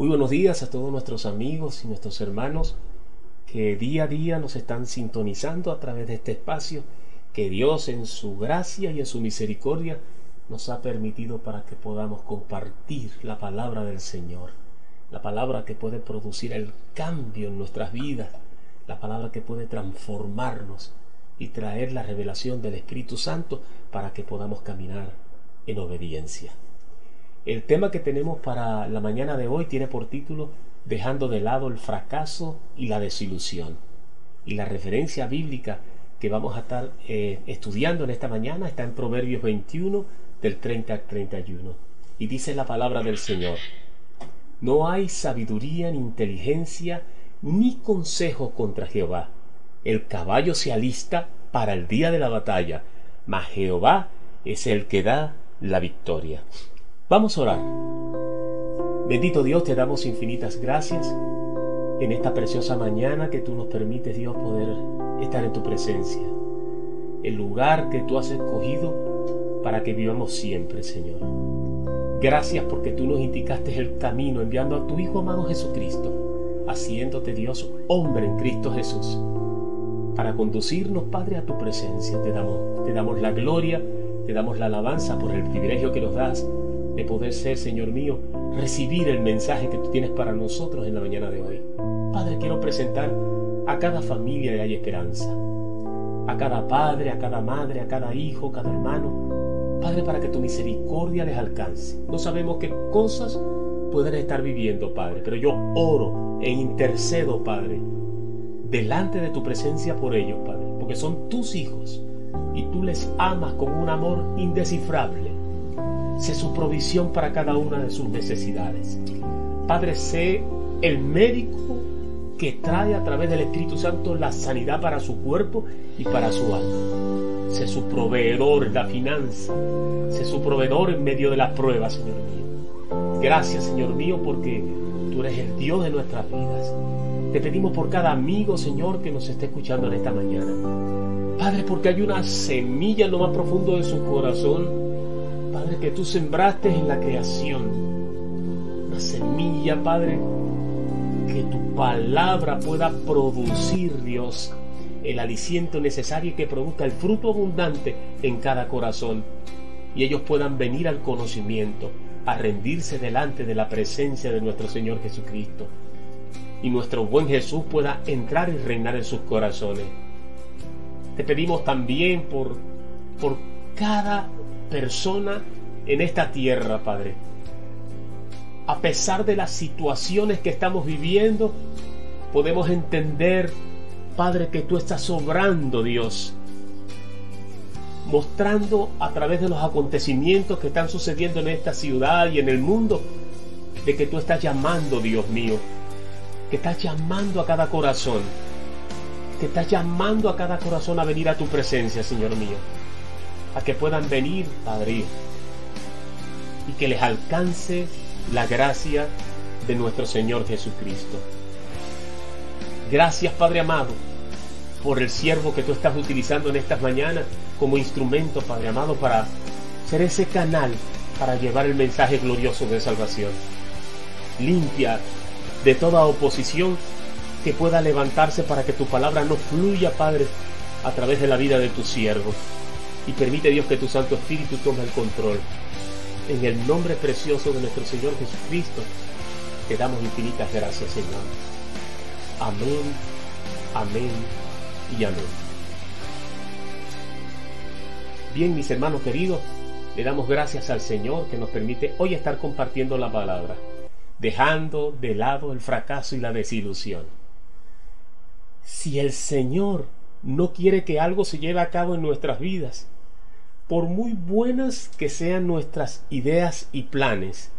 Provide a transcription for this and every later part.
Muy buenos días a todos nuestros amigos y nuestros hermanos que día a día nos están sintonizando a través de este espacio que Dios en su gracia y en su misericordia nos ha permitido para que podamos compartir la palabra del Señor, la palabra que puede producir el cambio en nuestras vidas, la palabra que puede transformarnos y traer la revelación del Espíritu Santo para que podamos caminar en obediencia. El tema que tenemos para la mañana de hoy tiene por título Dejando de lado el fracaso y la desilusión. Y la referencia bíblica que vamos a estar eh, estudiando en esta mañana está en Proverbios 21 del 30 al 31. Y dice la palabra del Señor, no hay sabiduría ni inteligencia ni consejo contra Jehová. El caballo se alista para el día de la batalla, mas Jehová es el que da la victoria. Vamos a orar. Bendito Dios, te damos infinitas gracias en esta preciosa mañana que tú nos permites, Dios, poder estar en tu presencia. El lugar que tú has escogido para que vivamos siempre, Señor. Gracias porque tú nos indicaste el camino enviando a tu Hijo amado Jesucristo, haciéndote Dios hombre en Cristo Jesús, para conducirnos, Padre, a tu presencia. Te damos, te damos la gloria, te damos la alabanza por el privilegio que nos das de poder ser, Señor mío, recibir el mensaje que tú tienes para nosotros en la mañana de hoy. Padre, quiero presentar a cada familia de Hay Esperanza, a cada padre, a cada madre, a cada hijo, cada hermano. Padre, para que tu misericordia les alcance. No sabemos qué cosas pueden estar viviendo, Padre, pero yo oro e intercedo, Padre, delante de tu presencia por ellos, Padre, porque son tus hijos y tú les amas con un amor indescifrable sé su provisión para cada una de sus necesidades. Padre, sé el médico que trae a través del Espíritu Santo la sanidad para su cuerpo y para su alma. Sé su proveedor en la finanza. Sé su proveedor en medio de las pruebas, Señor mío. Gracias, Señor mío, porque tú eres el Dios de nuestras vidas. Te pedimos por cada amigo, Señor, que nos esté escuchando en esta mañana. Padre, porque hay una semilla en lo más profundo de su corazón Padre, que tú sembraste en la creación. Una semilla, Padre, que tu palabra pueda producir, Dios, el aliciento necesario que produzca el fruto abundante en cada corazón. Y ellos puedan venir al conocimiento, a rendirse delante de la presencia de nuestro Señor Jesucristo. Y nuestro buen Jesús pueda entrar y reinar en sus corazones. Te pedimos también por, por cada persona en esta tierra, Padre. A pesar de las situaciones que estamos viviendo, podemos entender, Padre, que tú estás sobrando, Dios. Mostrando a través de los acontecimientos que están sucediendo en esta ciudad y en el mundo, de que tú estás llamando, Dios mío, que estás llamando a cada corazón, que estás llamando a cada corazón a venir a tu presencia, Señor mío a que puedan venir, Padre, y que les alcance la gracia de nuestro Señor Jesucristo. Gracias, Padre amado, por el siervo que tú estás utilizando en estas mañanas como instrumento, Padre amado, para ser ese canal para llevar el mensaje glorioso de salvación. Limpia de toda oposición que pueda levantarse para que tu palabra no fluya, Padre, a través de la vida de tu siervo y permite Dios que tu Santo Espíritu tome el control. En el nombre precioso de nuestro Señor Jesucristo, te damos infinitas gracias, Señor. Amén, amén y amén. Bien, mis hermanos queridos, le damos gracias al Señor que nos permite hoy estar compartiendo la palabra, dejando de lado el fracaso y la desilusión. Si el Señor no quiere que algo se lleve a cabo en nuestras vidas. Por muy buenas que sean nuestras ideas y planes,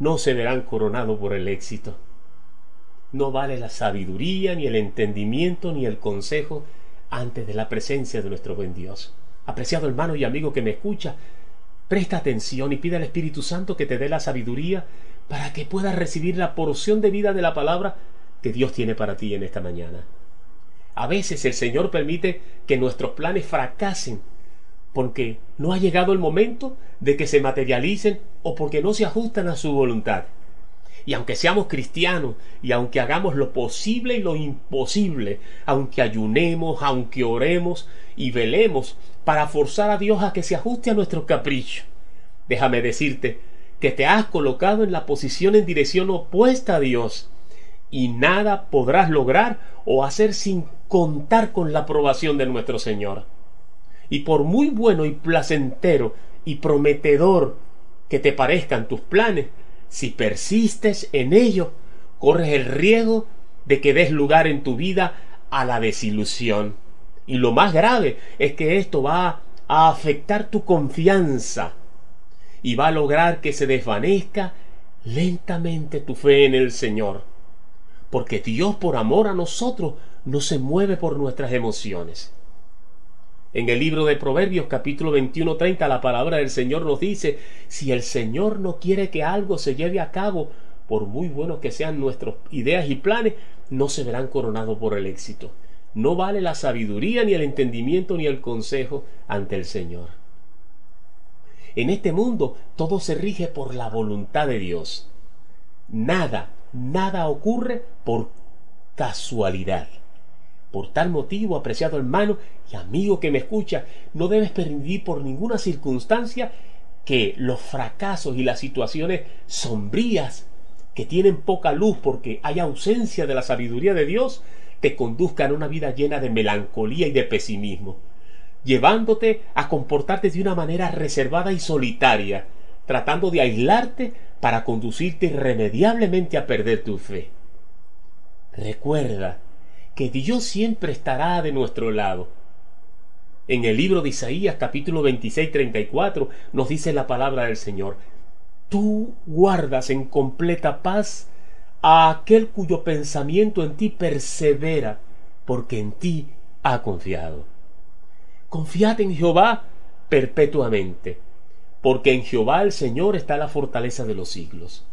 no se verán coronados por el éxito. No vale la sabiduría, ni el entendimiento, ni el consejo antes de la presencia de nuestro buen Dios. Apreciado hermano y amigo que me escucha, presta atención y pide al Espíritu Santo que te dé la sabiduría para que puedas recibir la porción de vida de la palabra que Dios tiene para ti en esta mañana. A veces el Señor permite que nuestros planes fracasen porque no ha llegado el momento de que se materialicen o porque no se ajustan a su voluntad. Y aunque seamos cristianos, y aunque hagamos lo posible y lo imposible, aunque ayunemos, aunque oremos y velemos para forzar a Dios a que se ajuste a nuestro capricho, déjame decirte que te has colocado en la posición en dirección opuesta a Dios y nada podrás lograr o hacer sin contar con la aprobación de nuestro Señor. Y por muy bueno y placentero y prometedor que te parezcan tus planes, si persistes en ello, corres el riesgo de que des lugar en tu vida a la desilusión. Y lo más grave es que esto va a afectar tu confianza y va a lograr que se desvanezca lentamente tu fe en el Señor. Porque Dios por amor a nosotros no se mueve por nuestras emociones. En el libro de Proverbios capítulo 21-30 la palabra del Señor nos dice, si el Señor no quiere que algo se lleve a cabo, por muy buenos que sean nuestras ideas y planes, no se verán coronados por el éxito. No vale la sabiduría, ni el entendimiento, ni el consejo ante el Señor. En este mundo todo se rige por la voluntad de Dios. Nada, nada ocurre por casualidad. Por tal motivo, apreciado hermano y amigo que me escucha, no debes permitir por ninguna circunstancia que los fracasos y las situaciones sombrías que tienen poca luz porque hay ausencia de la sabiduría de Dios te conduzcan a una vida llena de melancolía y de pesimismo, llevándote a comportarte de una manera reservada y solitaria, tratando de aislarte para conducirte irremediablemente a perder tu fe. Recuerda que Dios siempre estará de nuestro lado. En el libro de Isaías capítulo 26 34 nos dice la palabra del Señor, tú guardas en completa paz a aquel cuyo pensamiento en ti persevera, porque en ti ha confiado. Confiad en Jehová perpetuamente, porque en Jehová el Señor está la fortaleza de los siglos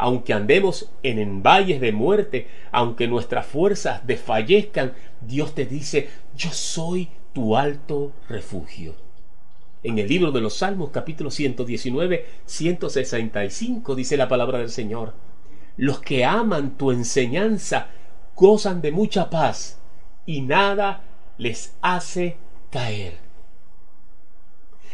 aunque andemos en, valles de muerte, aunque nuestras fuerzas desfallezcan, Dios te dice, yo soy tu alto refugio. En el libro de los Salmos capítulo 119, 165 dice la palabra del Señor, los que aman tu enseñanza gozan de mucha paz y nada les hace caer.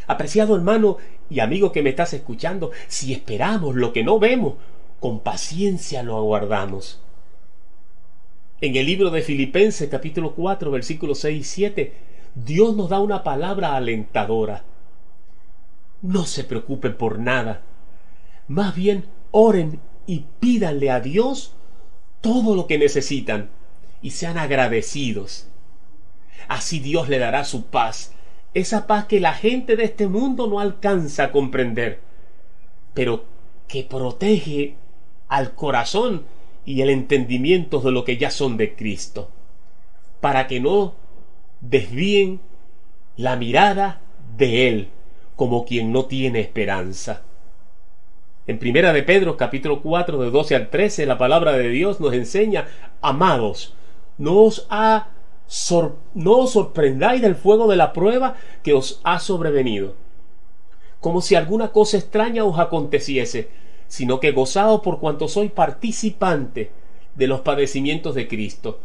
Apreciado hermano y amigo que me estás escuchando, si esperamos lo que no vemos, con paciencia lo aguardamos. En el libro de Filipenses capítulo 4 versículos 6 y 7, Dios nos da una palabra alentadora. No se preocupen por nada. Más bien oren y pídanle a Dios todo lo que necesitan y sean agradecidos. Así Dios le dará su paz, esa paz que la gente de este mundo no alcanza a comprender, pero que protege al corazón y el entendimiento de lo que ya son de Cristo, para que no desvíen la mirada de Él como quien no tiene esperanza. En Primera de Pedro, capítulo 4, de 12 al 13, la palabra de Dios nos enseña, amados, no os, ha no os sorprendáis del fuego de la prueba que os ha sobrevenido, como si alguna cosa extraña os aconteciese, sino que gozaos por cuanto soy participante de los padecimientos de Cristo,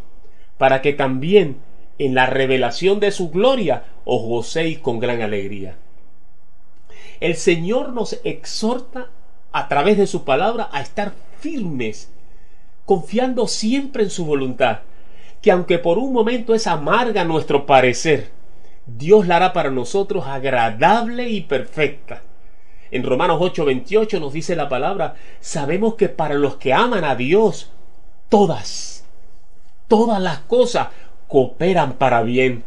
para que también en la revelación de su gloria os gocéis con gran alegría. El Señor nos exhorta a través de su palabra a estar firmes, confiando siempre en su voluntad, que aunque por un momento es amarga nuestro parecer, Dios la hará para nosotros agradable y perfecta. En Romanos 8:28 nos dice la palabra, sabemos que para los que aman a Dios, todas, todas las cosas cooperan para bien.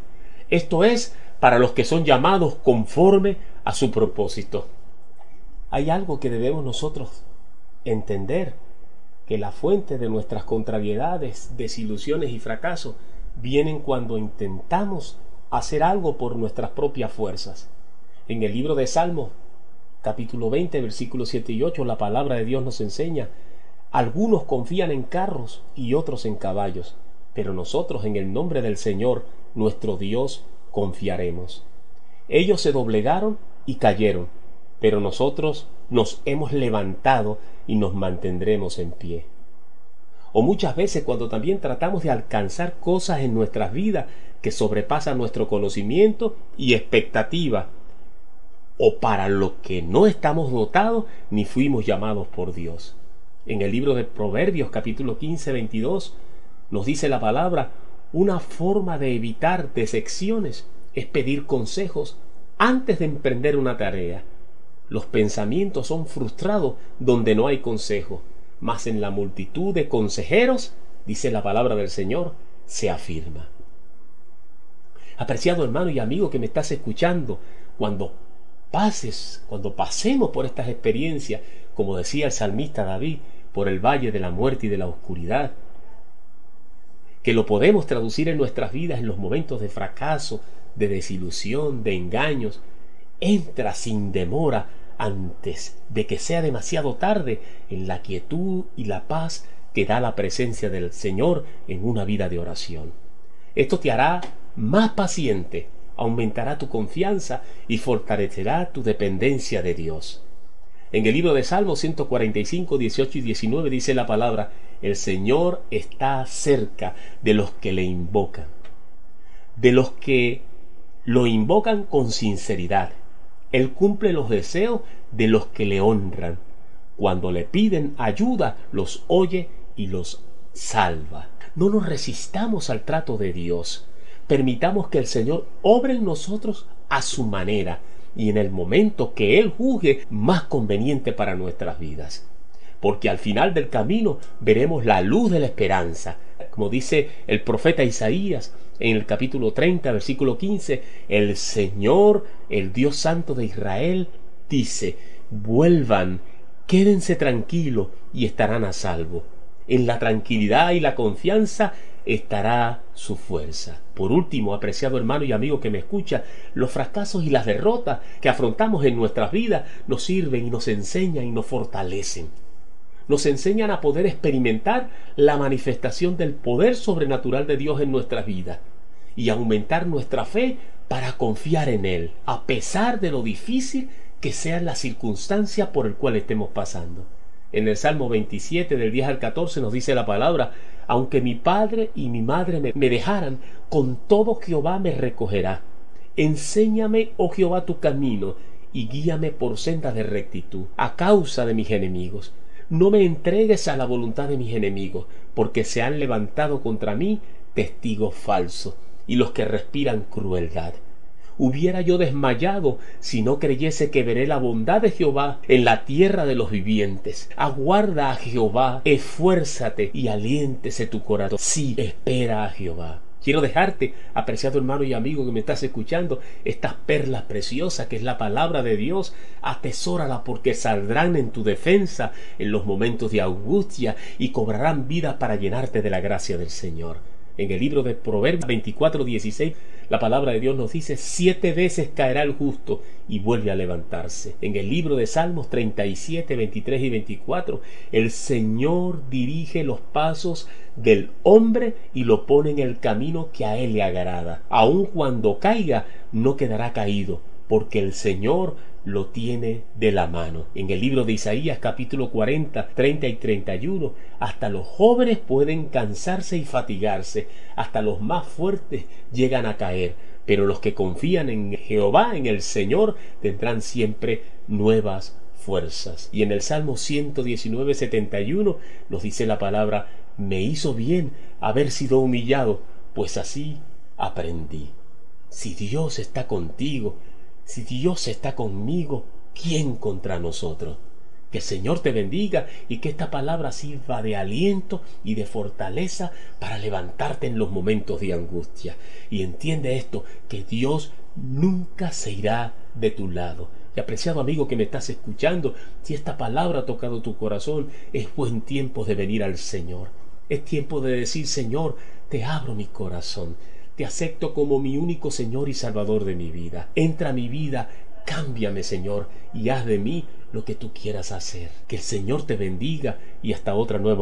Esto es, para los que son llamados conforme a su propósito. Hay algo que debemos nosotros entender, que la fuente de nuestras contrariedades, desilusiones y fracasos vienen cuando intentamos hacer algo por nuestras propias fuerzas. En el libro de Salmos capítulo 20, versículos 7 y 8, la palabra de Dios nos enseña, algunos confían en carros y otros en caballos, pero nosotros en el nombre del Señor, nuestro Dios, confiaremos. Ellos se doblegaron y cayeron, pero nosotros nos hemos levantado y nos mantendremos en pie. O muchas veces cuando también tratamos de alcanzar cosas en nuestras vidas que sobrepasan nuestro conocimiento y expectativa, o para lo que no estamos dotados ni fuimos llamados por Dios. En el libro de Proverbios capítulo 15, 22 nos dice la palabra, una forma de evitar decepciones es pedir consejos antes de emprender una tarea. Los pensamientos son frustrados donde no hay consejo, mas en la multitud de consejeros, dice la palabra del Señor, se afirma. Apreciado hermano y amigo que me estás escuchando, cuando pases, cuando pasemos por estas experiencias, como decía el salmista David, por el valle de la muerte y de la oscuridad, que lo podemos traducir en nuestras vidas en los momentos de fracaso, de desilusión, de engaños, entra sin demora antes de que sea demasiado tarde en la quietud y la paz que da la presencia del Señor en una vida de oración. Esto te hará más paciente, aumentará tu confianza y fortalecerá tu dependencia de Dios. En el libro de Salmos 145, 18 y 19 dice la palabra, el Señor está cerca de los que le invocan, de los que lo invocan con sinceridad. Él cumple los deseos de los que le honran. Cuando le piden ayuda, los oye y los salva. No nos resistamos al trato de Dios. Permitamos que el Señor obre en nosotros a su manera y en el momento que Él juzgue más conveniente para nuestras vidas porque al final del camino veremos la luz de la esperanza. Como dice el profeta Isaías en el capítulo 30, versículo 15, el Señor, el Dios Santo de Israel, dice, vuelvan, quédense tranquilos y estarán a salvo. En la tranquilidad y la confianza estará su fuerza. Por último, apreciado hermano y amigo que me escucha, los fracasos y las derrotas que afrontamos en nuestras vidas nos sirven y nos enseñan y nos fortalecen nos enseñan a poder experimentar la manifestación del poder sobrenatural de Dios en nuestra vida y aumentar nuestra fe para confiar en Él, a pesar de lo difícil que sea la circunstancia por el cual estemos pasando. En el Salmo 27 del 10 al 14 nos dice la palabra, aunque mi padre y mi madre me, dejaran, con todo Jehová me recogerá. Enséñame, oh Jehová, tu camino, y guíame por sendas de rectitud, a causa de mis enemigos no me entregues a la voluntad de mis enemigos, porque se han levantado contra mí testigos falsos y los que respiran crueldad. Hubiera yo desmayado si no creyese que veré la bondad de Jehová en la tierra de los vivientes. Aguarda a Jehová, esfuérzate y aliéntese tu corazón. Sí, espera a Jehová. Quiero dejarte, apreciado hermano y amigo que me estás escuchando, estas perlas preciosas que es la palabra de Dios. Atesórala porque saldrán en tu defensa en los momentos de angustia y cobrarán vida para llenarte de la gracia del Señor. En el libro de Proverbios 24, 16, la palabra de Dios nos dice, siete veces caerá el justo y vuelve a levantarse. En el libro de Salmos 37, 23 y 24, el Señor dirige los pasos del hombre y lo pone en el camino que a él le agrada. Aun cuando caiga, no quedará caído, porque el Señor lo tiene de la mano. En el libro de Isaías capítulo 40, 30 y 31, hasta los jóvenes pueden cansarse y fatigarse, hasta los más fuertes llegan a caer, pero los que confían en Jehová, en el Señor, tendrán siempre nuevas fuerzas. Y en el Salmo 119, 71 nos dice la palabra, me hizo bien haber sido humillado, pues así aprendí. Si Dios está contigo, si Dios está conmigo, ¿quién contra nosotros? Que el Señor te bendiga y que esta palabra sirva de aliento y de fortaleza para levantarte en los momentos de angustia. Y entiende esto, que Dios nunca se irá de tu lado. Y apreciado amigo que me estás escuchando, si esta palabra ha tocado tu corazón, es buen tiempo de venir al Señor. Es tiempo de decir, Señor, te abro mi corazón te acepto como mi único Señor y Salvador de mi vida. Entra a mi vida, cámbiame, Señor, y haz de mí lo que tú quieras hacer. Que el Señor te bendiga y hasta otra nueva